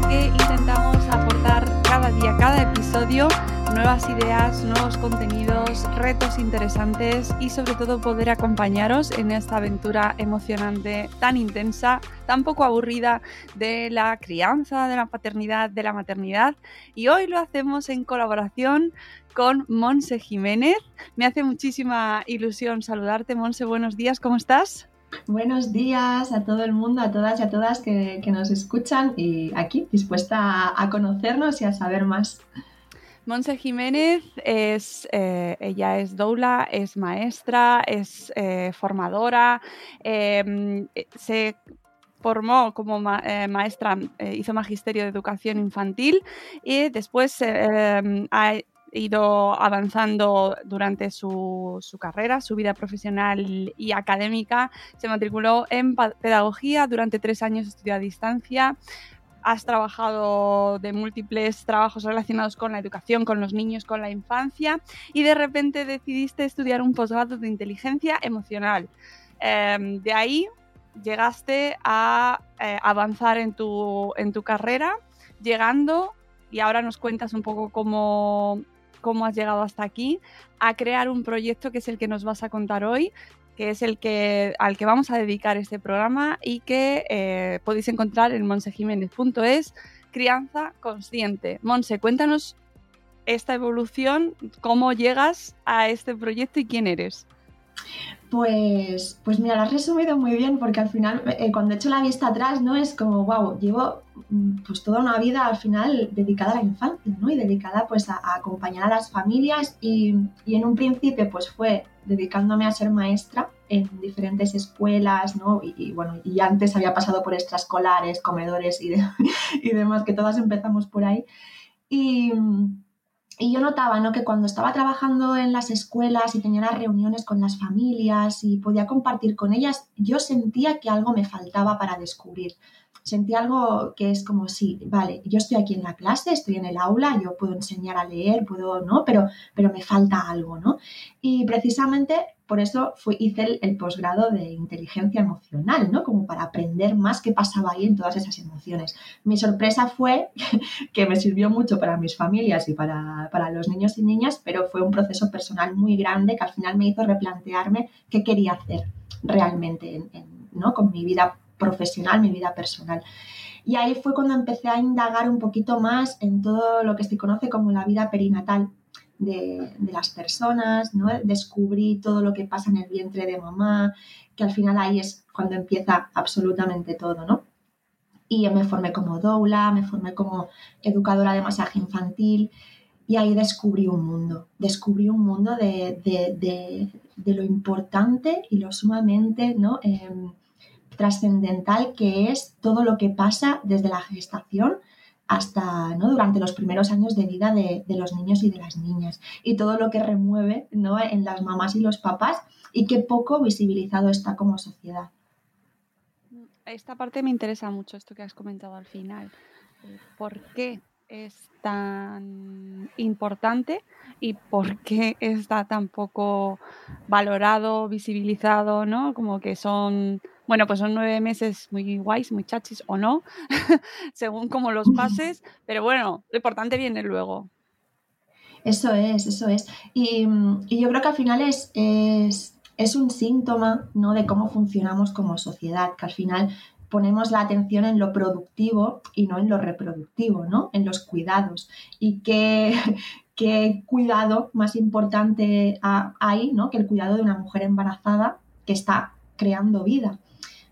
que intentamos aportar cada día, cada episodio, nuevas ideas, nuevos contenidos, retos interesantes y sobre todo poder acompañaros en esta aventura emocionante, tan intensa, tan poco aburrida de la crianza, de la paternidad, de la maternidad. Y hoy lo hacemos en colaboración con Monse Jiménez. Me hace muchísima ilusión saludarte, Monse. Buenos días, ¿cómo estás? Buenos días a todo el mundo, a todas y a todas que, que nos escuchan y aquí dispuesta a, conocernos y a saber más. Monse Jiménez es, eh, ella es doula, es maestra, es eh, formadora, eh, se formó como ma maestra, hizo magisterio de educación infantil y después ha ido avanzando durante su, su, carrera, su vida profesional y académica. Se matriculó en pedagogía, durante tres años estudió a distancia, has trabajado de múltiples trabajos relacionados con la educación, con los niños, con la infancia y de repente decidiste estudiar un posgrado de inteligencia emocional. Eh, de ahí llegaste a eh, avanzar en tu, en tu carrera, llegando, y ahora nos cuentas un poco cómo, cómo has llegado hasta aquí, a crear un proyecto que es el que nos vas a contar hoy, que es el que, al que vamos a dedicar este programa y que eh, podéis encontrar en monsejiménez.es, Crianza Consciente. Monse, cuéntanos esta evolución, cómo llegas a este proyecto y quién eres. Pues, pues mira, lo has resumido muy bien porque al final, eh, cuando echo la vista atrás, ¿no? Es como, wow, llevo pues toda una vida al final dedicada a la infancia, ¿no? Y dedicada pues a, acompañar a las familias y, en un principio pues fue dedicándome a ser maestra en diferentes escuelas, ¿no? Y, bueno, y antes había pasado por extraescolares, comedores y demás, que todas empezamos por ahí. Y, y yo notaba ¿no? que cuando estaba trabajando en las escuelas y tenía las reuniones con las familias y podía compartir con ellas, yo sentía que algo me faltaba para descubrir. Sentía algo que es como si, vale, yo estoy aquí en la clase, estoy en el aula, yo puedo enseñar a leer, puedo, ¿no? Pero, pero me falta algo, ¿no? Y precisamente por eso fui, hice el, posgrado de inteligencia emocional, ¿no? Como para aprender más qué pasaba ahí en todas esas emociones. Mi sorpresa fue que me sirvió mucho para mis familias y para, para los niños y niñas, pero fue un proceso personal muy grande que al final me hizo replantearme qué quería hacer realmente en, en, ¿no? con mi vida profesional, mi vida personal. Y ahí fue cuando empecé a indagar un poquito más en todo lo que se conoce como la vida perinatal de, de, las personas, ¿no? descubrí todo lo que pasa en el vientre de mamá, que al final ahí es cuando empieza absolutamente todo, ¿no? Y me formé como doula, me formé como educadora de masaje infantil y ahí descubrí un mundo, descubrí un mundo de, de, de, lo importante y lo sumamente, ¿no? Eh, trascendental que es todo lo que pasa desde la gestación hasta ¿no? durante los primeros años de vida de, los niños y de las niñas y todo lo que remueve ¿no? en las mamás y los papás y qué poco visibilizado está como sociedad. Esta parte me interesa mucho, esto que has comentado al final. ¿Por qué es tan importante y por qué está tan poco valorado, visibilizado, ¿no? Como que son, bueno, pues son nueve meses muy guays, muy chachis o no, según como los pases, pero bueno, lo importante viene luego. Eso es, eso es. Y, yo creo que al final es, es, es, un síntoma ¿no? de cómo funcionamos como sociedad, que al final ponemos la atención en lo productivo y no en lo reproductivo, ¿no? En los cuidados. Y qué, qué cuidado más importante hay, ¿no? Que el cuidado de una mujer embarazada que está creando vida.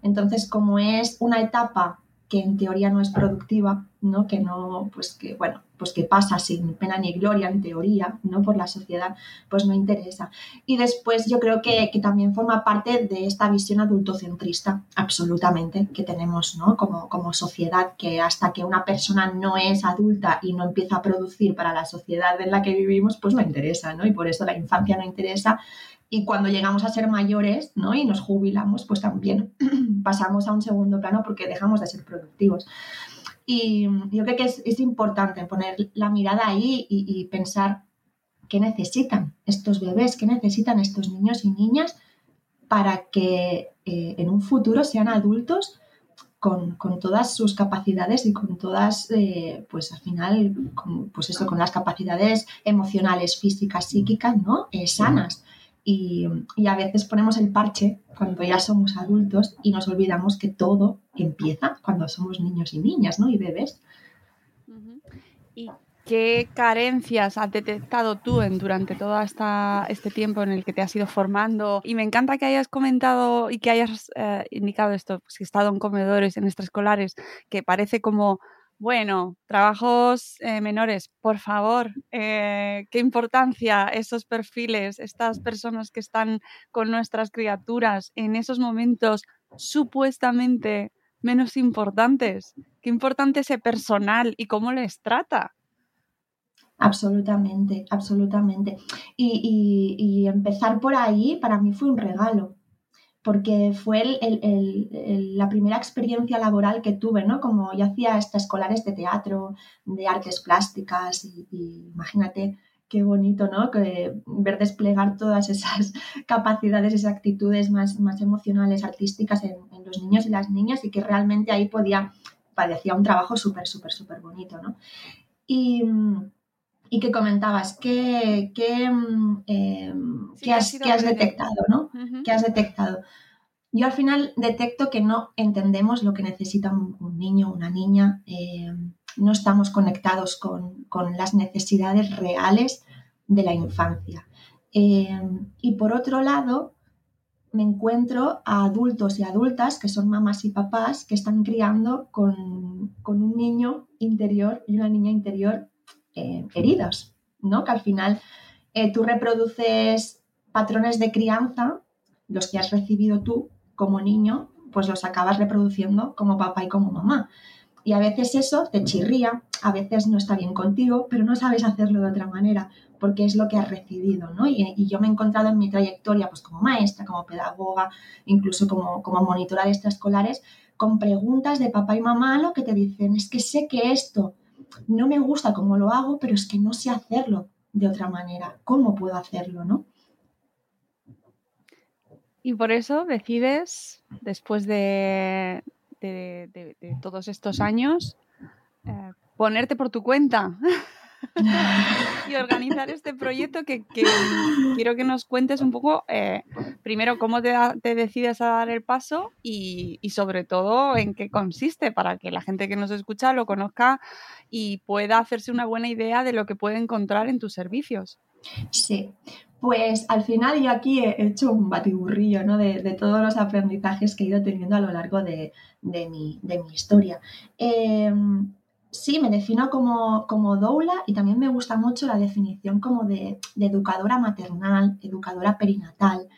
Entonces, como es una etapa que en teoría no es productiva, ¿no? Que no, pues que, bueno, pues que pasa sin pena ni gloria en teoría, ¿no? Por la sociedad, pues no interesa. Y después yo creo que, también forma parte de esta visión adultocentrista, absolutamente, que tenemos, ¿no? Como, como sociedad, que hasta que una persona no es adulta y no empieza a producir para la sociedad en la que vivimos, pues no interesa, ¿no? Y por eso la infancia no interesa y cuando llegamos a ser mayores ¿no? y nos jubilamos, pues también pasamos a un segundo plano porque dejamos de ser productivos. Y yo creo que es, importante poner la mirada ahí y, pensar qué necesitan estos bebés, qué necesitan estos niños y niñas para que eh, en un futuro sean adultos con, todas sus capacidades y con todas, eh, pues al final, pues eso, con las capacidades emocionales, físicas, psíquicas, ¿no? Eh, sanas. Y, a veces ponemos el parche cuando ya somos adultos y nos olvidamos que todo empieza cuando somos niños y niñas, ¿no? Y bebés. ¿Y qué carencias has detectado tú en, durante todo esta, este tiempo en el que te has ido formando? Y me encanta que hayas comentado y que hayas eh, indicado esto, pues, que he estado en comedores, en extraescolares, que parece como bueno, trabajos eh, menores, por favor, eh, qué importancia esos perfiles, estas personas que están con nuestras criaturas en esos momentos supuestamente menos importantes. Qué importante ese personal y cómo les trata. Absolutamente, absolutamente. y empezar por ahí para mí fue un regalo porque fue la primera experiencia laboral que tuve, ¿no? Como yo hacía escolares de teatro, de artes plásticas, y, imagínate qué bonito, ¿no? Que ver desplegar todas esas capacidades, esas actitudes más, más emocionales, artísticas en, los niños y las niñas, y que realmente ahí podía, parecía un trabajo súper, súper, súper bonito, ¿no? Y, y que comentabas, ¿qué, mm, em, has, detectado? ¿no? ¿Qué has detectado? Yo al final detecto que no entendemos lo que necesita un, niño o una niña, em, no estamos conectados con, las necesidades reales de la infancia. Em, y por otro lado, me encuentro a adultos y adultas que son mamás y papás que están criando con, con un niño interior y una niña interior eh, heridas, ¿no? Que al final eh, tú reproduces patrones de crianza, los que has recibido tú como niño, pues los acabas reproduciendo como papá y como mamá. Y a veces eso te chirría, a veces no está bien contigo, pero no sabes hacerlo de otra manera, porque es lo que has recibido, ¿no? Y, yo me he encontrado en mi trayectoria, pues como maestra, como pedagoga, incluso como, como monitora de extraescolares, con preguntas de papá y mamá, lo que te dicen es que sé que esto no me gusta cómo lo hago, pero es que no sé hacerlo de otra manera. ¿Cómo puedo hacerlo, no? Y por eso decides, después de, todos estos años, eh, ponerte por tu cuenta. y organizar este proyecto que, quiero que nos cuentes un poco, eh, primero, cómo te, decides a dar el paso y, sobre todo en qué consiste para que la gente que nos escucha lo conozca y pueda hacerse una buena idea de lo que puede encontrar en tus servicios. Sí, pues al final yo aquí he hecho un batiburrillo ¿no? de, todos los aprendizajes que he ido teniendo a lo largo de, mi, historia. Em, sí, me defino como, como, doula y también me gusta mucho la definición como de, educadora maternal, educadora perinatal.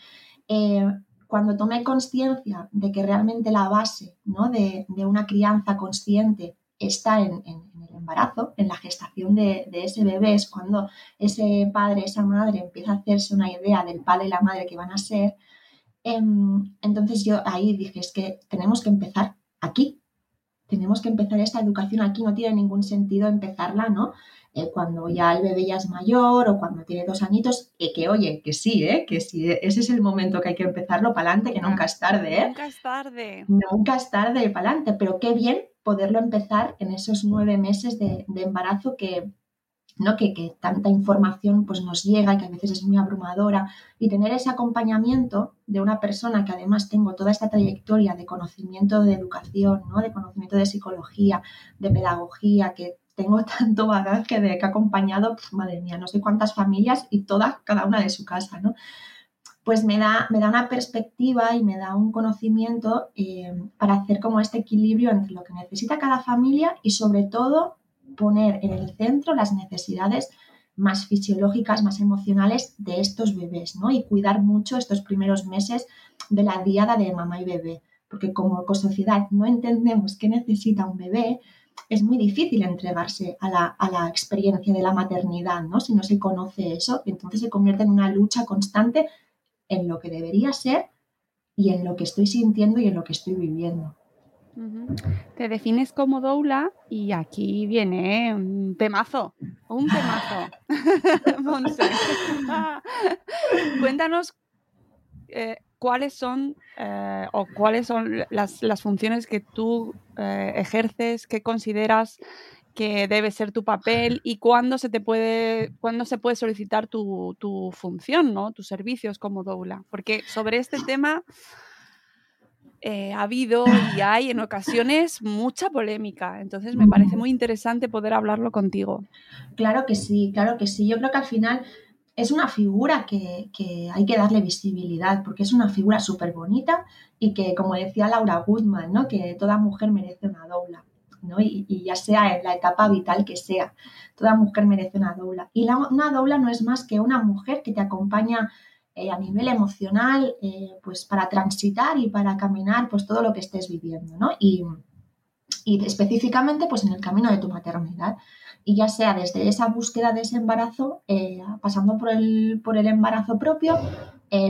Eh, cuando tomé conciencia de que realmente la base ¿no? de, una crianza consciente está en, el embarazo, en la gestación de, ese bebé, es cuando ese padre, esa madre empieza a hacerse una idea del padre y la madre que van a ser, em, entonces yo ahí dije, es que tenemos que empezar aquí, tenemos que empezar esta educación aquí, no tiene ningún sentido empezarla, ¿no? Eh, cuando ya el bebé ya es mayor o cuando tiene dos añitos, y que oye, que sí, ¿eh? que sí, ese es el momento que hay que empezarlo para adelante, que nunca es tarde. ¿eh? Nunca es tarde. Nunca es tarde para adelante, pero qué bien poderlo empezar en esos nueve meses de, embarazo que, ¿no? Que, que, tanta información pues, nos llega y que a veces es muy abrumadora. Y tener ese acompañamiento de una persona que además tengo toda esta trayectoria de conocimiento de educación, ¿no? de conocimiento de psicología, de pedagogía, que tengo tanto bagaje de que ha acompañado, madre mía, no sé cuántas familias y todas, cada una de su casa, ¿no? Pues me da, me da una perspectiva y me da un conocimiento eh, para hacer como este equilibrio entre lo que necesita cada familia y sobre todo poner en el centro las necesidades más fisiológicas, más emocionales de estos bebés, ¿no? Y cuidar mucho estos primeros meses de la diada de mamá y bebé, porque como sociedad no entendemos qué necesita un bebé, es muy difícil entregarse a la, experiencia de la maternidad, ¿no? Si no se conoce eso, entonces se convierte en una lucha constante en lo que debería ser y en lo que estoy sintiendo y en lo que estoy viviendo. Te defines como doula y aquí viene un temazo, un temazo. Cuéntanos eh, cuáles son eh, o cuáles son las, funciones que tú eh, ejerces, qué consideras que debe ser tu papel y cuándo se te puede, cuándo se puede solicitar tu, función, ¿no? tus servicios como doula. Porque sobre este tema eh, ha habido y hay en ocasiones mucha polémica. Entonces me parece muy interesante poder hablarlo contigo. Claro que sí, claro que sí. Yo creo que al final es una figura que, hay que darle visibilidad porque es una figura súper bonita y que, como decía Laura Goodman, ¿no? que toda mujer merece una doula. ¿no? Y, ya sea en la etapa vital que sea, toda mujer merece una doula. Y una doula no es más que una mujer que te acompaña eh, a nivel emocional, eh, pues para transitar y para caminar pues todo lo que estés viviendo, ¿no? Y, y específicamente pues en el camino de tu maternidad y ya sea desde esa búsqueda de ese embarazo, eh, pasando por el, por el embarazo propio,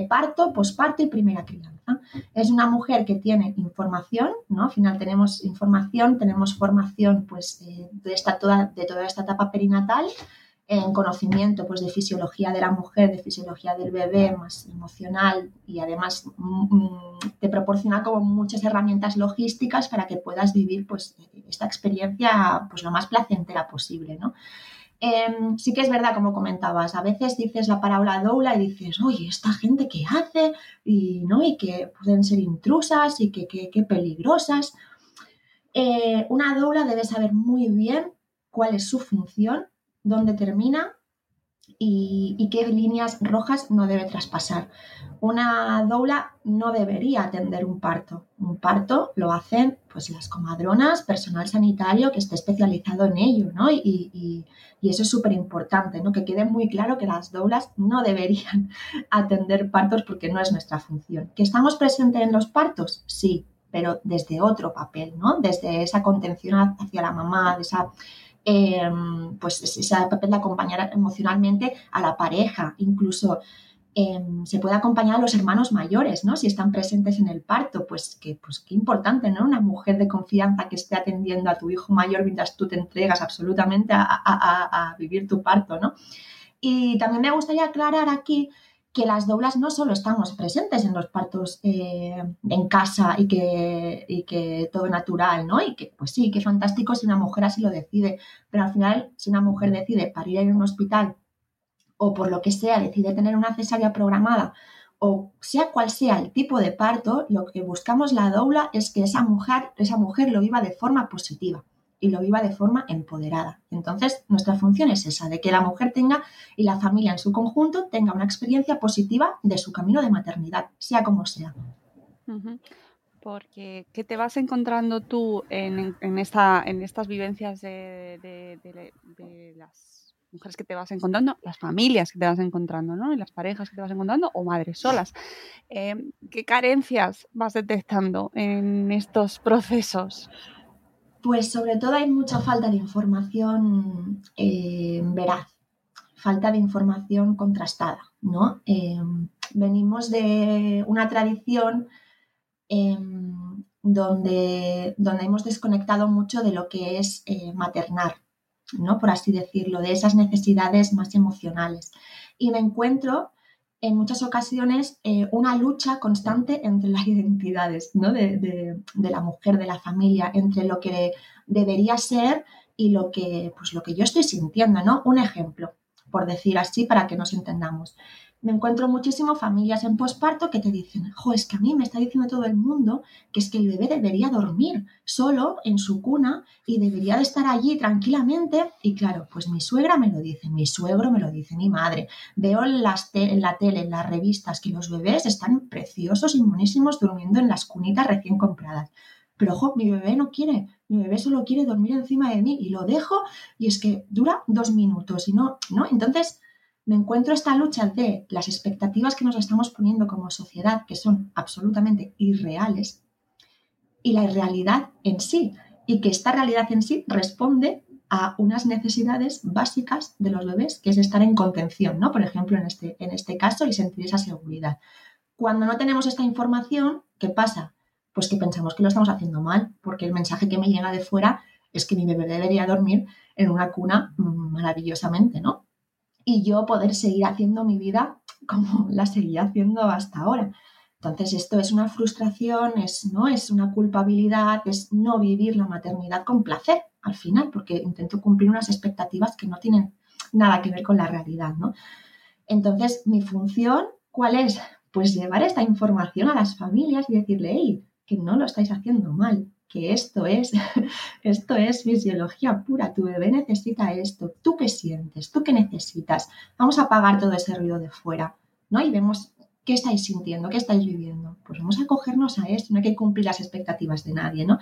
parto, posparto y primera crianza. Es una mujer que tiene información, ¿no? Al final tenemos información, tenemos formación pues, de, esta, toda, de toda esta etapa perinatal, en conocimiento pues, de fisiología de la mujer, de fisiología del bebé, más emocional y además mm, mm, te proporciona como muchas herramientas logísticas para que puedas vivir pues, esta experiencia pues, lo más placentera posible. ¿no? Em, sí que es verdad, como comentabas, a veces dices la parábola doula y dices, oye, esta gente que hace y, ¿no? y que pueden ser intrusas y que, que, peligrosas. Eh, una doula debe saber muy bien cuál es su función dónde termina y, qué líneas rojas no debe traspasar. Una doula no debería atender un parto. Un parto lo hacen pues las comadronas, personal sanitario que esté especializado en ello, ¿no? Y, eso es súper importante, ¿no? Que quede muy claro que las doulas no deberían atender partos porque no es nuestra función. ¿Que estamos presentes en los partos? Sí, pero desde otro papel, ¿no? Desde esa contención hacia la mamá, de esa Em, pues ese papel de acompañar emocionalmente a la pareja, incluso em, se puede acompañar a los hermanos mayores, ¿no? Si están presentes en el parto, pues que pues qué importante, ¿no? Una mujer de confianza que esté atendiendo a tu hijo mayor mientras tú te entregas absolutamente a, a vivir tu parto, ¿no? Y también me gustaría aclarar aquí que las doblas no solo estamos presentes en los partos eh, en casa y que, que todo natural, ¿no? Y que, pues sí, que fantástico si una mujer así lo decide, pero al final, si una mujer decide parir en un hospital o por lo que sea decide tener una cesárea programada o sea cual sea el tipo de parto, lo que buscamos la dobla es que esa mujer, esa mujer lo viva de forma positiva y lo viva de forma empoderada. Entonces, nuestra función es esa, de que la mujer tenga y la familia en su conjunto tenga una experiencia positiva de su camino de maternidad, sea como sea. Porque, ¿qué te vas encontrando tú en, esta, en estas vivencias de, las mujeres que te vas encontrando, las familias que te vas encontrando, ¿no? Las parejas que te vas encontrando o madres solas. Eh, ¿Qué carencias vas detectando en estos procesos? Pues sobre todo hay mucha falta de información eh, veraz, falta de información contrastada, ¿no? Eh, venimos de una tradición em, donde, donde hemos desconectado mucho de lo que es eh, maternar, ¿no? Por así decirlo, de esas necesidades más emocionales. Y me encuentro en muchas ocasiones eh, una lucha constante entre las identidades ¿no? de, de, la mujer, de la familia, entre lo que debería ser y lo que, pues, lo que yo estoy sintiendo. ¿no? Un ejemplo, por decir así, para que nos entendamos me encuentro muchísimo familias en posparto que te dicen, jo, es que a mí me está diciendo todo el mundo que es que el bebé debería dormir solo en su cuna y debería de estar allí tranquilamente. Y claro, pues mi suegra me lo dice, mi suegro me lo dice, mi madre. Veo en, las en la tele, en las revistas, que los bebés están preciosos y monísimos durmiendo en las cunitas recién compradas. Pero ojo, mi bebé no quiere, mi bebé solo quiere dormir encima de mí y lo dejo y es que dura dos minutos y no, ¿no? Entonces, me encuentro esta lucha de las expectativas que nos estamos poniendo como sociedad, que son absolutamente irreales, y la realidad en sí, y que esta realidad en sí responde a unas necesidades básicas de los bebés, que es estar en contención, ¿no? Por ejemplo, en este, en este caso, y sentir esa seguridad. Cuando no tenemos esta información, ¿qué pasa? Pues que pensamos que lo estamos haciendo mal, porque el mensaje que me llega de fuera es que mi bebé debería dormir en una cuna mm, maravillosamente, ¿no? Y yo poder seguir haciendo mi vida como la seguía haciendo hasta ahora. Entonces, esto es una frustración, es, ¿no? es una culpabilidad, es no vivir la maternidad con placer al final, porque intento cumplir unas expectativas que no tienen nada que ver con la realidad. ¿no? Entonces, mi función, ¿cuál es? Pues llevar esta información a las familias y decirle, hey, que no lo estáis haciendo mal, que esto es, esto es fisiología pura, tu bebé necesita esto, tú qué sientes, tú qué necesitas, vamos a apagar todo ese ruido de fuera, ¿no? Y vemos qué estáis sintiendo, qué estáis viviendo, pues vamos a acogernos a esto, no hay que cumplir las expectativas de nadie, ¿no?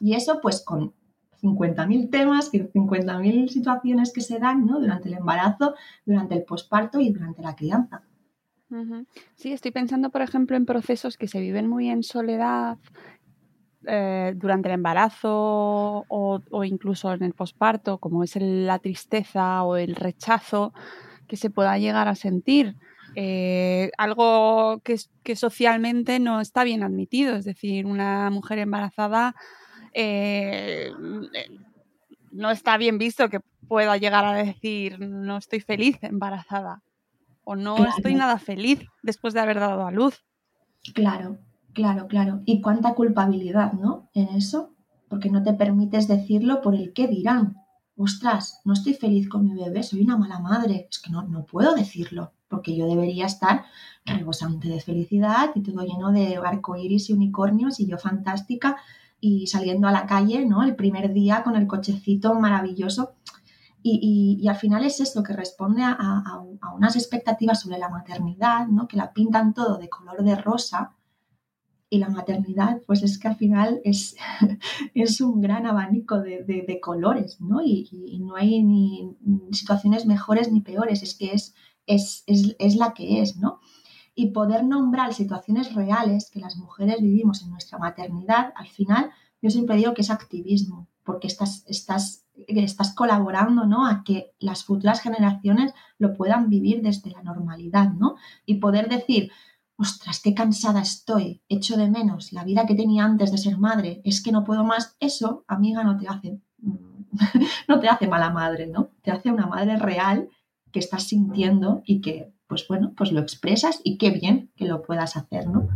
Y eso pues con 50.000 temas, 50.000 situaciones que se dan, ¿no? Durante el embarazo, durante el posparto y durante la crianza. Sí, estoy pensando, por ejemplo, en procesos que se viven muy en soledad, eh, durante el embarazo o, incluso en el posparto, como es la tristeza o el rechazo que se pueda llegar a sentir. Eh, algo que, que, socialmente no está bien admitido, es decir, una mujer embarazada eh, no está bien visto que pueda llegar a decir no estoy feliz embarazada o no estoy nada feliz después de haber dado a luz. Claro, Claro, claro. Y cuánta culpabilidad, ¿no? En eso, porque no te permites decirlo por el qué dirán. Ostras, no estoy feliz con mi bebé, soy una mala madre. Es que no, no puedo decirlo, porque yo debería estar rebosante de felicidad y todo lleno de arcoíris y unicornios y yo fantástica y saliendo a la calle, ¿no? El primer día con el cochecito maravilloso. Y, al final es esto que responde a, unas expectativas sobre la maternidad, ¿no? Que la pintan todo de color de rosa y la maternidad, pues es que al final es, es un gran abanico de, colores, ¿no? Y, no hay ni situaciones mejores ni peores, es que es, es, la que es, ¿no? Y poder nombrar situaciones reales que las mujeres vivimos en nuestra maternidad, al final, yo siempre digo que es activismo, porque estás, estás, estás colaborando, ¿no? A que las futuras generaciones lo puedan vivir desde la normalidad, ¿no? Y poder decir, ostras, qué cansada estoy, echo de menos la vida que tenía antes de ser madre, es que no puedo más, eso, amiga, no te hace, no te hace mala madre, ¿no? Te hace una madre real que estás sintiendo y que, pues bueno, pues lo expresas y qué bien que lo puedas hacer, ¿no?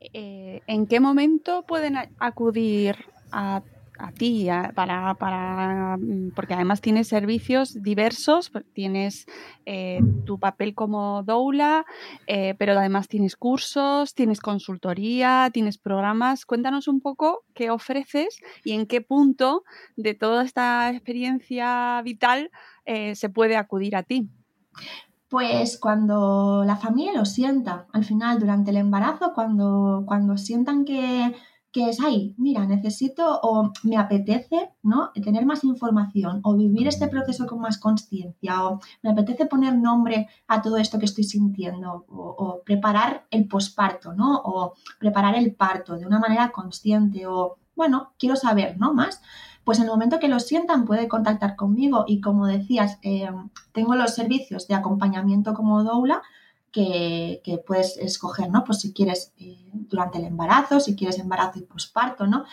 Eh, ¿En qué momento pueden acudir a a ti, para, para, mm, porque además tienes servicios diversos, pues tienes eh, tu papel como doula, eh, pero además tienes cursos, tienes consultoría, tienes programas. Cuéntanos un poco qué ofreces y en qué punto de toda esta experiencia vital eh, se puede acudir a ti. Pues cuando la familia lo sienta, al final, durante el embarazo, cuando, cuando sientan que que es, ay, mira, necesito o me apetece, ¿no? Tener más información o vivir este proceso con más conciencia o me apetece poner nombre a todo esto que estoy sintiendo o, preparar el posparto, ¿no? O preparar el parto de una manera consciente o, bueno, quiero saber, ¿no? Más. Pues en el momento que lo sientan puede contactar conmigo y como decías, eh, tengo los servicios de acompañamiento como doula que, puedes escoger, ¿no? Pues si quieres eh, durante el embarazo, si quieres embarazo y posparto, ¿no?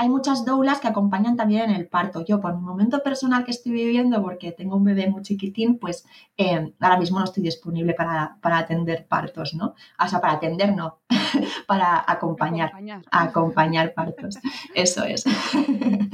hay muchas doulas que acompañan también en el parto. Yo, por un momento personal que estoy viviendo, porque tengo un bebé muy chiquitín, pues eh, ahora mismo no estoy disponible para, atender partos, ¿no? O sea, para atender no, para acompañar, acompañar, partos. Eso es.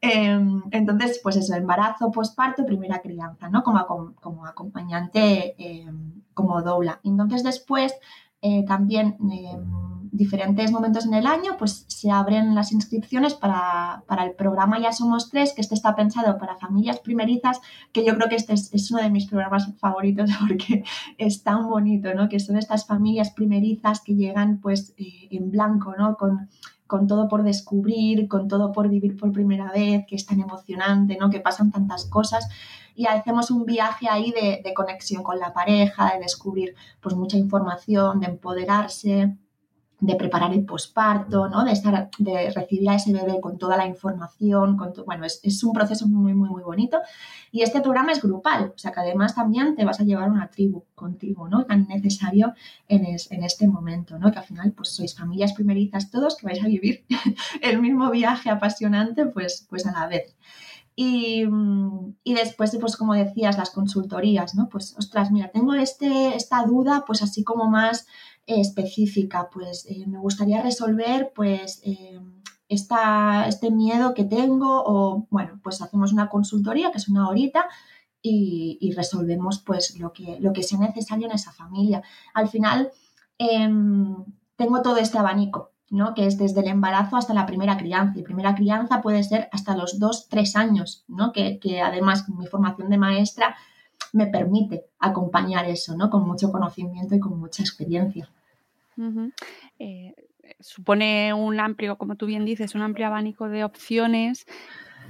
Em, entonces, pues eso, embarazo, posparto, primera crianza, ¿no? Como, como acompañante, em, como doula. Entonces, después eh, también em, diferentes momentos en el año, pues se abren las inscripciones para, el programa Ya Somos Tres, que este está pensado para familias primerizas, que yo creo que este es, uno de mis programas favoritos porque es tan bonito, ¿no? Que son estas familias primerizas que llegan pues eh, en blanco, ¿no? Con, con todo por descubrir, con todo por vivir por primera vez, que es tan emocionante, ¿no? Que pasan tantas cosas y hacemos un viaje ahí de, conexión con la pareja, de descubrir pues mucha información, de empoderarse, de preparar el posparto, ¿no? de, estar, de recibir a ese bebé con toda la información, bueno, es, un proceso muy, muy, muy bonito. Y este programa es grupal, o sea que además también te vas a llevar una tribu contigo, ¿no? Tan necesario en, en este momento, ¿no? Que al final pues sois familias primerizas todos que vais a vivir el mismo viaje apasionante pues, pues a la vez. Y, y, después, pues como decías, las consultorías, ¿no? Pues, ostras, mira, tengo este, esta duda, pues así como más específica, pues eh, me gustaría resolver, pues, eh, esta, este miedo que tengo o, bueno, pues hacemos una consultoría, que es una horita, y, y resolvemos, pues, lo que, lo que sea necesario en esa familia. Al final, em, tengo todo este abanico, ¿no? que es desde el embarazo hasta la primera crianza. Y primera crianza puede ser hasta los dos, tres años, ¿no? que, además mi formación de maestra me permite acompañar eso, ¿no? con mucho conocimiento y con mucha experiencia. Eh, supone un amplio, como tú bien dices, un amplio abanico de opciones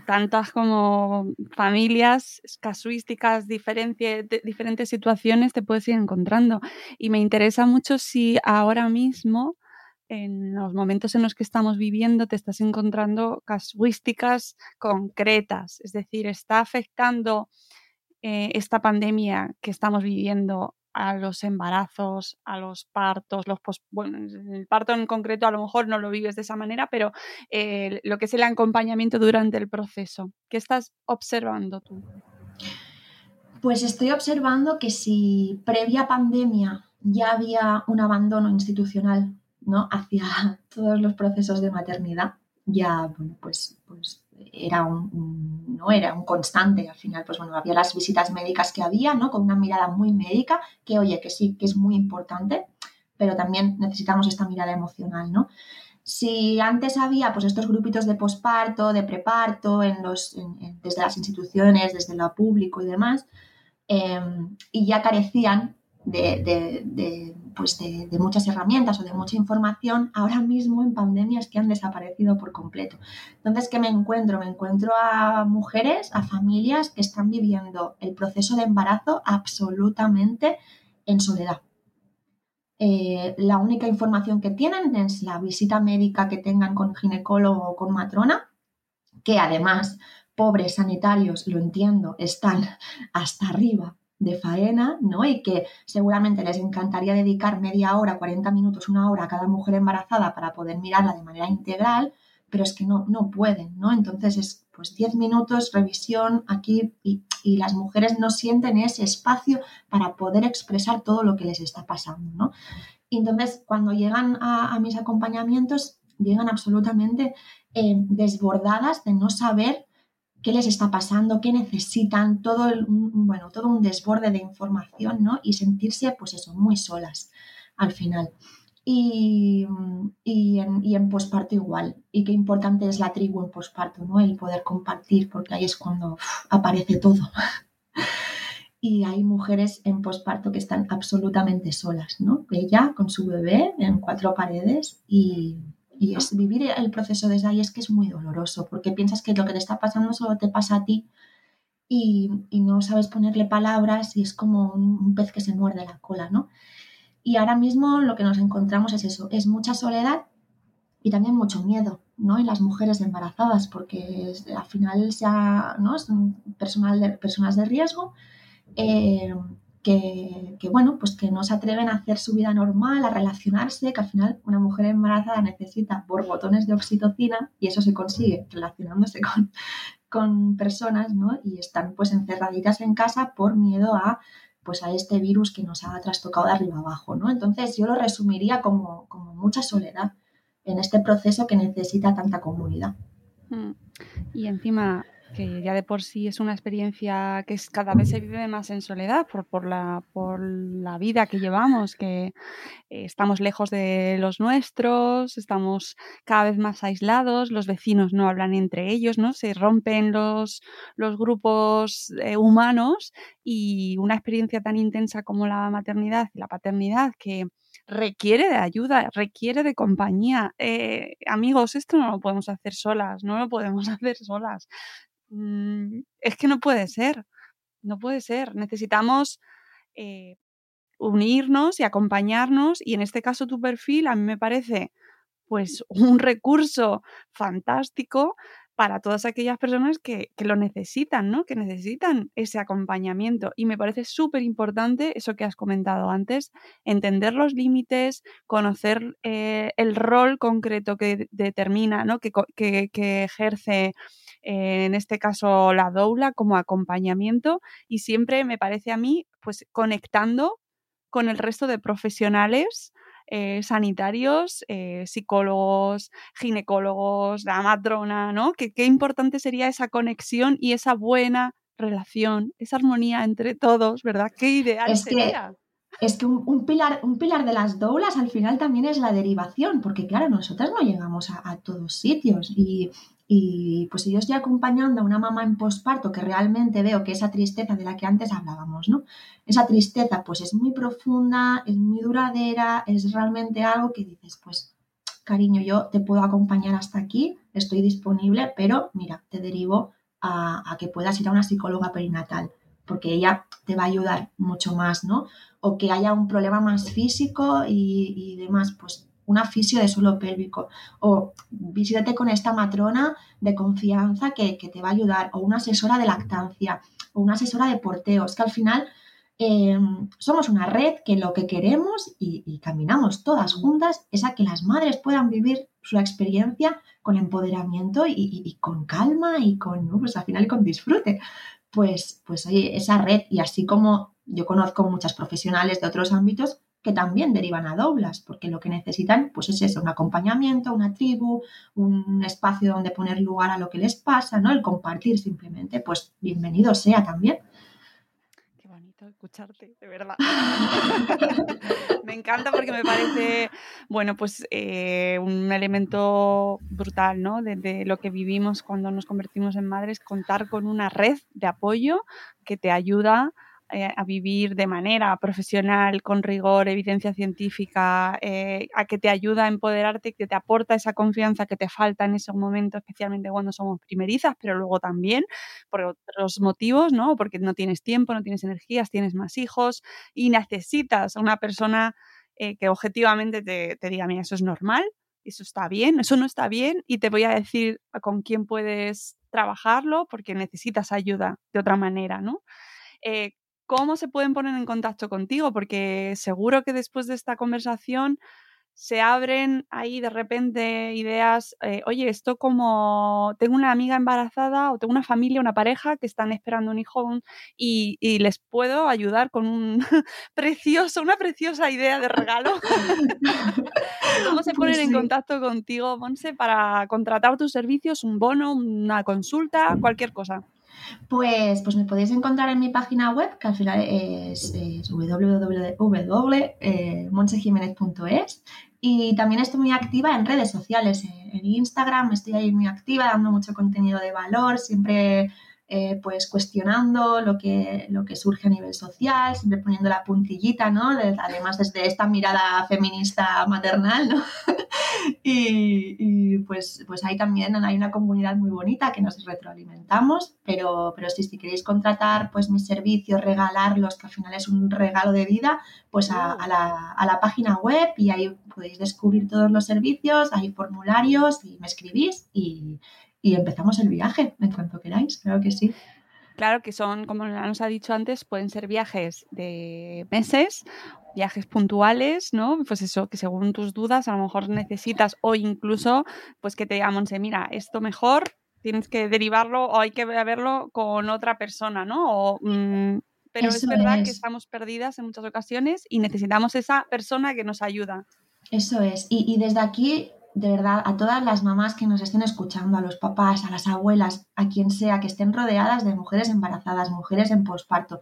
tantas como familias, casuísticas, diferentes situaciones te puedes ir encontrando. Y me interesa mucho si ahora mismo en los momentos en los que estamos viviendo te estás encontrando casuísticas concretas, es decir, está afectando eh, esta pandemia que estamos viviendo a los embarazos, a los partos, los bueno, el parto en concreto a lo mejor no lo vives de esa manera, pero eh, lo que es el acompañamiento durante el proceso. ¿Qué estás observando tú? Pues estoy observando que si previa pandemia ya había un abandono institucional ¿no? hacia todos los procesos de maternidad, ya, bueno, pues, pues era un, no era un constante al final. Pues bueno había las visitas médicas que había no con una mirada muy médica que oye que sí que es muy importante pero también necesitamos esta mirada emocional no si antes había pues estos grupitos de posparto de preparto en los desde las instituciones desde lo público y demás em, y ya carecían de, pues de, muchas herramientas o de mucha información, ahora mismo en pandemias que han desaparecido por completo. Entonces, ¿qué me encuentro? Me encuentro a mujeres, a familias que están viviendo el proceso de embarazo absolutamente en soledad. Eh, la única información que tienen es la visita médica que tengan con ginecólogo o con matrona, que además, pobres sanitarios, lo entiendo, están hasta arriba de faena, ¿no? Y que seguramente les encantaría dedicar media hora, 40 minutos, una hora a cada mujer embarazada para poder mirarla de manera integral, pero es que no, no pueden, ¿no? Entonces es pues 10 minutos, revisión aquí y, las mujeres no sienten ese espacio para poder expresar todo lo que les está pasando, ¿no? entonces cuando llegan a, mis acompañamientos, llegan absolutamente eh, desbordadas de no saber qué les está pasando, qué necesitan, todo, bueno, todo un desborde de información, ¿no? Y sentirse, pues eso, muy solas al final. Y, en, y en posparto igual. Y qué importante es la tribu en posparto, ¿no? El poder compartir, porque ahí es cuando aparece todo. y hay mujeres en posparto que están absolutamente solas, ¿no? Ella con su bebé en cuatro paredes y, y es vivir el proceso desde ahí es que es muy doloroso, porque piensas que lo que te está pasando solo te pasa a ti y, no sabes ponerle palabras y es como un, pez que se muerde la cola, ¿no? Y ahora mismo lo que nos encontramos es eso, es mucha soledad y también mucho miedo, ¿no? En las mujeres embarazadas, porque al final sea, ¿no? Son personal personas de riesgo eh, que, bueno, pues que no se atreven a hacer su vida normal, a relacionarse, que al final una mujer embarazada necesita borbotones de oxitocina y eso se consigue relacionándose con, con personas, ¿no? Y están pues encerraditas en casa por miedo a pues a este virus que nos ha trastocado de arriba abajo, ¿no? Entonces yo lo resumiría como, como mucha soledad en este proceso que necesita tanta comunidad. Mm. Y encima que ya de por sí es una experiencia que es, cada vez se vive más en soledad por, por, la, por la vida que llevamos, que eh, estamos lejos de los nuestros, estamos cada vez más aislados, los vecinos no hablan entre ellos, ¿no? Se rompen los, los grupos eh, humanos y una experiencia tan intensa como la maternidad y la paternidad que requiere de ayuda, requiere de compañía. Eh, amigos, esto no lo podemos hacer solas, no lo podemos hacer solas. Mm, es que no puede ser, no puede ser. Necesitamos eh, unirnos y acompañarnos y en este caso tu perfil a mí me parece pues un recurso fantástico para todas aquellas personas que, lo necesitan, ¿no? Que necesitan ese acompañamiento. Y me parece súper importante eso que has comentado antes, entender los límites, conocer eh, el rol concreto que determina, ¿no? Que, que ejerce en este caso la doula como acompañamiento y siempre me parece a mí pues conectando con el resto de profesionales eh, sanitarios, eh, psicólogos, ginecólogos, la matrona, ¿no? Que qué importante sería esa conexión y esa buena relación, esa armonía entre todos, ¿verdad? Qué ideal sería. es que un, pilar, un pilar de las doulas al final también es la derivación, porque claro, nosotras no llegamos a, a todos sitios y y pues si yo estoy acompañando a una mamá en posparto que realmente veo que esa tristeza de la que antes hablábamos, ¿no? Esa tristeza pues es muy profunda, es muy duradera, es realmente algo que dices, pues cariño, yo te puedo acompañar hasta aquí, estoy disponible, pero mira, te derivo a, que puedas ir a una psicóloga perinatal, porque ella te va a ayudar mucho más, ¿no? O que haya un problema más físico y, y demás, pues un fisio de suelo pélvico. O visítate con esta matrona de confianza que, te va a ayudar o una asesora de lactancia o una asesora de porteos, que al final em, somos una red que lo que queremos y, caminamos todas juntas es a que las madres puedan vivir su experiencia con empoderamiento y, con calma y con, pues al final con disfrute. Pues, pues esa red y así como yo conozco muchas profesionales de otros ámbitos que también derivan a doblas, porque lo que necesitan pues es eso, un acompañamiento, una tribu, un espacio donde poner lugar a lo que les pasa, ¿no? El compartir simplemente, pues bienvenido sea también. Qué bonito escucharte, de verdad. me encanta porque me parece, bueno, pues eh, un elemento brutal, ¿no? de, lo que vivimos cuando nos convertimos en madres, contar con una red de apoyo que te ayuda eh, a vivir de manera profesional, con rigor, evidencia científica, eh, a que te ayuda a empoderarte, que te aporta esa confianza que te falta en ese momento, especialmente cuando somos primerizas, pero luego también por otros motivos, ¿no? Porque no tienes tiempo, no tienes energías, tienes más hijos y necesitas a una persona eh, que objetivamente te, te diga, mira, eso es normal, eso está bien, eso no está bien y te voy a decir con quién puedes trabajarlo porque necesitas ayuda de otra manera, ¿no? ¿Cómo se pueden poner en contacto contigo? Porque seguro que después de esta conversación se abren ahí de repente ideas, eh, oye, esto como tengo una amiga embarazada o tengo una familia, una pareja que están esperando un hijo y, les puedo ayudar con un precioso, una preciosa idea de regalo. ¿Cómo se ponen en pues contacto contigo, Monse, para contratar tus servicios, un bono, una consulta, cualquier cosa? Pues, pues me podéis encontrar en mi página web, que al final es, es www.monsejiménez.es y también estoy muy activa en redes sociales, en Instagram estoy ahí muy activa, dando mucho contenido de valor, siempre eh, pues cuestionando lo que, lo que surge a nivel social, siempre poniendo la puntillita, ¿no? además desde esta mirada feminista maternal, ¿no? y, pues, pues ahí también hay una comunidad muy bonita que nos retroalimentamos, pero, pero si, si queréis contratar pues mis servicios, regalarlos, que al final es un regalo de vida, pues a, a, la, a la página web y ahí podéis descubrir todos los servicios, hay formularios y me escribís y, y empezamos el viaje en cuanto queráis, claro que sí. Claro que son, como nos ha dicho antes, pueden ser viajes de meses, viajes puntuales, ¿no? Pues eso, que según tus dudas a lo mejor necesitas o incluso pues que te diga Monse, mira, esto mejor tienes que derivarlo o hay que verlo con otra persona, ¿no? O, mm, pero es verdad que estamos perdidas en muchas ocasiones y necesitamos esa persona que nos ayuda. Eso es. Y, y desde aquí de verdad, a todas las mamás que nos estén escuchando, a los papás, a las abuelas, a quien sea, que estén rodeadas de mujeres embarazadas, mujeres en posparto,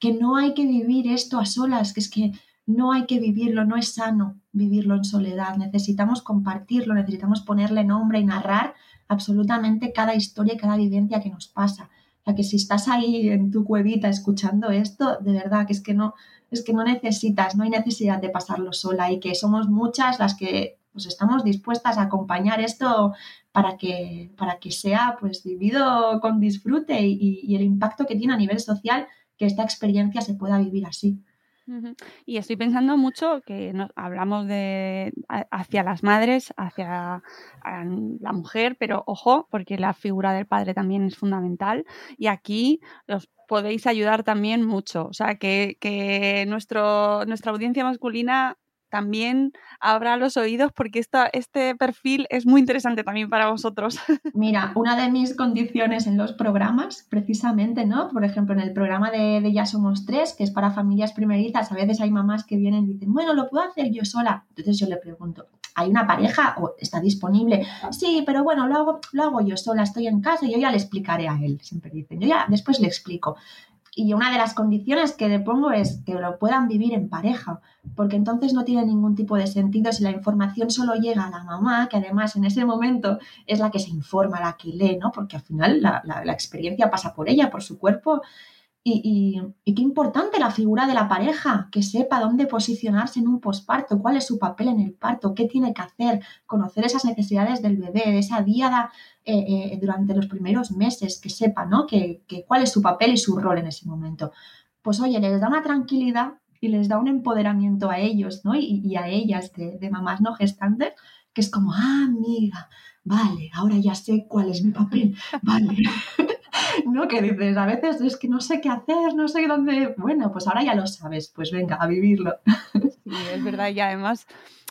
que no hay que vivir esto a solas, que es que no hay que vivirlo, no es sano vivirlo en soledad, necesitamos compartirlo, necesitamos ponerle nombre y narrar absolutamente cada historia y cada vivencia que nos pasa. O sea, que si estás ahí en tu cuevita escuchando esto, de verdad que es que no, es que no necesitas, no hay necesidad de pasarlo sola y que somos muchas las que pues estamos dispuestas a acompañar esto para que, para que sea pues vivido con disfrute y, el impacto que tiene a nivel social que esta experiencia se pueda vivir así. Y estoy pensando mucho que hablamos de hacia las madres, hacia la mujer, pero ojo, porque la figura del padre también es fundamental. Y aquí os podéis ayudar también mucho. O sea, que, que nuestro, nuestra audiencia masculina también abra los oídos porque esta, este perfil es muy interesante también para vosotros. Mira, una de mis condiciones en los programas, precisamente, ¿no? Por ejemplo, en el programa de, de Ya Somos Tres, que es para familias primerizas, a veces hay mamás que vienen y dicen, bueno, lo puedo hacer yo sola. Entonces yo le pregunto, ¿hay una pareja o está disponible? Sí, pero bueno, lo hago, lo hago yo sola, estoy en casa y yo ya le explicaré a él, siempre dicen, yo ya después le explico. Y una de las condiciones que le pongo es que lo puedan vivir en pareja, porque entonces no tiene ningún tipo de sentido si la información solo llega a la mamá, que además en ese momento es la que se informa, la que lee, ¿no? Porque al final la, la experiencia pasa por ella, por su cuerpo, y, qué importante la figura de la pareja, que sepa dónde posicionarse en un posparto, cuál es su papel en el parto, qué tiene que hacer, conocer esas necesidades del bebé, esa diada eh, eh, durante los primeros meses, que sepa, ¿no? Que, cuál es su papel y su rol en ese momento. Pues oye, les da una tranquilidad y les da un empoderamiento a ellos, ¿no? Y, a ellas de, de mamás no gestantes, que es como, ah, amiga, vale, ahora ya sé cuál es mi papel, vale. ¿no? Que dices, a veces es que no sé qué hacer, no sé dónde. Bueno, pues ahora ya lo sabes, pues venga, a vivirlo. Sí, es verdad, y además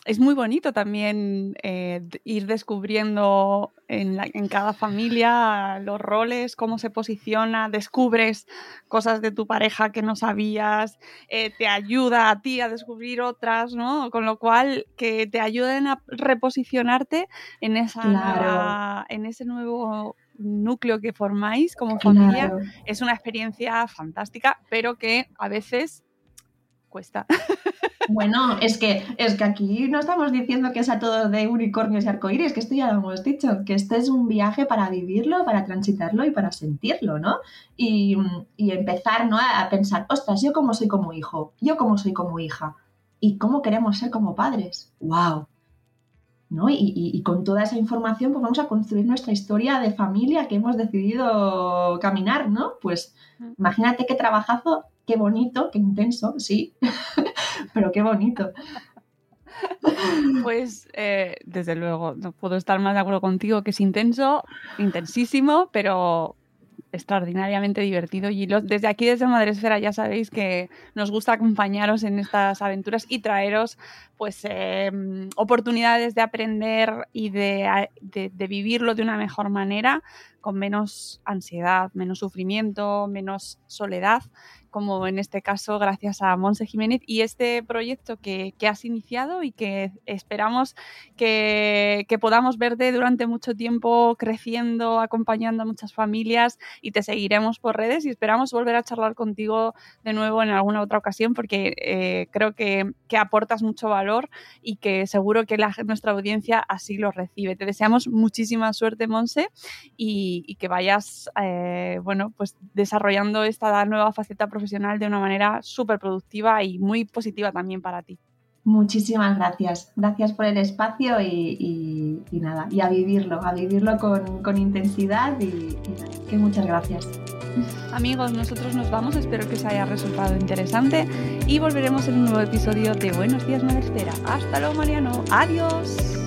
es muy bonito también eh, ir descubriendo en, cada familia los roles, cómo se posiciona, descubres cosas de tu pareja que no sabías, eh, te ayuda a ti a descubrir otras, ¿no? Con lo cual, que te ayuden a reposicionarte en, esa en ese nuevo núcleo que formáis como familia es una experiencia fantástica, pero que a veces cuesta. Bueno, es que, es que aquí no estamos diciendo que sea todo de unicornios y arcoíris, que esto ya lo hemos dicho, que este es un viaje para vivirlo, para transitarlo y para sentirlo, ¿no? Y, y empezar ¿no? a pensar, ostras, yo cómo soy como hijo, yo cómo soy como hija, y cómo queremos ser como padres. ¡Wow! ¿No? Y, con toda esa información pues vamos a construir nuestra historia de familia que hemos decidido caminar, ¿no? Pues imagínate qué trabajazo, qué bonito, qué intenso, sí, pero qué bonito. Pues eh, desde luego, no puedo estar más de acuerdo contigo que es intenso, intensísimo, pero extraordinariamente divertido y desde aquí, desde Madresfera, ya sabéis que nos gusta acompañaros en estas aventuras y traeros pues em, oportunidades de aprender y de, de, vivirlo de una mejor manera, con menos ansiedad, menos sufrimiento, menos soledad como en este caso gracias a Monse Jiménez y este proyecto que, has iniciado y que esperamos que, podamos verte durante mucho tiempo creciendo, acompañando a muchas familias y te seguiremos por redes y esperamos volver a charlar contigo de nuevo en alguna otra ocasión porque eh, creo que, aportas mucho valor y que seguro que nuestra audiencia así lo recibe. Te deseamos muchísima suerte, Monse, y, que vayas eh, bueno, pues desarrollando esta nueva faceta profesional de una manera súper productiva y muy positiva también para ti. Muchísimas gracias. Gracias por el espacio y, nada, y a vivirlo, a vivirlo con, intensidad y, que muchas gracias. Amigos, nosotros nos vamos, espero que os haya resultado interesante y volveremos en un nuevo episodio de Buenos Días Madre Espera. Hasta luego, Mariano. Adiós.